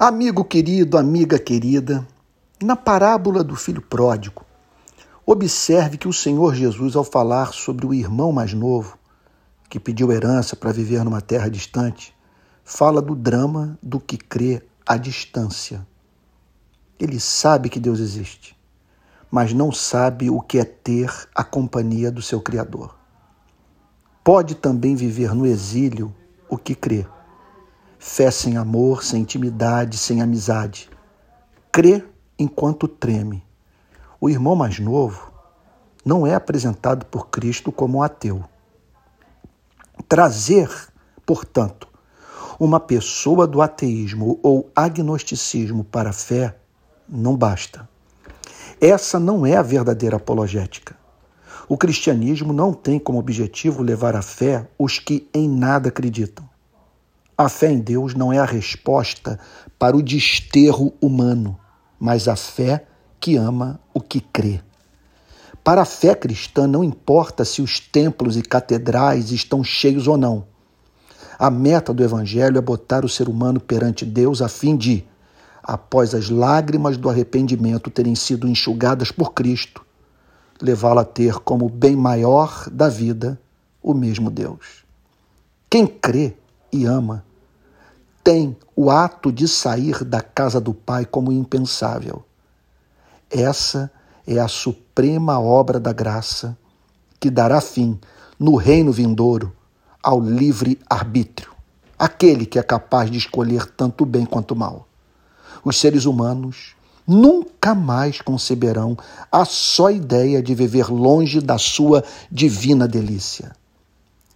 Amigo querido, amiga querida, na parábola do filho pródigo, observe que o Senhor Jesus, ao falar sobre o irmão mais novo, que pediu herança para viver numa terra distante, fala do drama do que crê à distância. Ele sabe que Deus existe, mas não sabe o que é ter a companhia do seu Criador. Pode também viver no exílio o que crê Fé sem amor, sem intimidade, sem amizade. Crê enquanto treme. O irmão mais novo não é apresentado por Cristo como um ateu. Trazer, portanto, uma pessoa do ateísmo ou agnosticismo para a fé não basta. Essa não é a verdadeira apologética. O cristianismo não tem como objetivo levar à fé os que em nada acreditam. A fé em Deus não é a resposta para o desterro humano, mas a fé que ama o que crê. Para a fé cristã, não importa se os templos e catedrais estão cheios ou não. A meta do Evangelho é botar o ser humano perante Deus a fim de, após as lágrimas do arrependimento terem sido enxugadas por Cristo, levá-lo a ter como bem maior da vida o mesmo Deus. Quem crê e ama tem o ato de sair da casa do Pai como impensável. Essa é a suprema obra da graça que dará fim, no reino vindouro, ao livre arbítrio, aquele que é capaz de escolher tanto bem quanto mal. Os seres humanos nunca mais conceberão a só ideia de viver longe da sua divina delícia.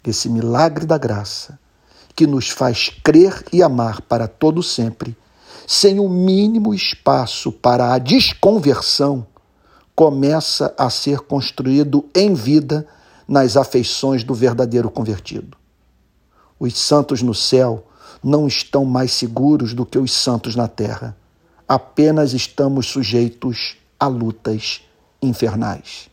Esse milagre da graça que nos faz crer e amar para todo sempre, sem o mínimo espaço para a desconversão, começa a ser construído em vida nas afeições do verdadeiro convertido. Os santos no céu não estão mais seguros do que os santos na terra. Apenas estamos sujeitos a lutas infernais.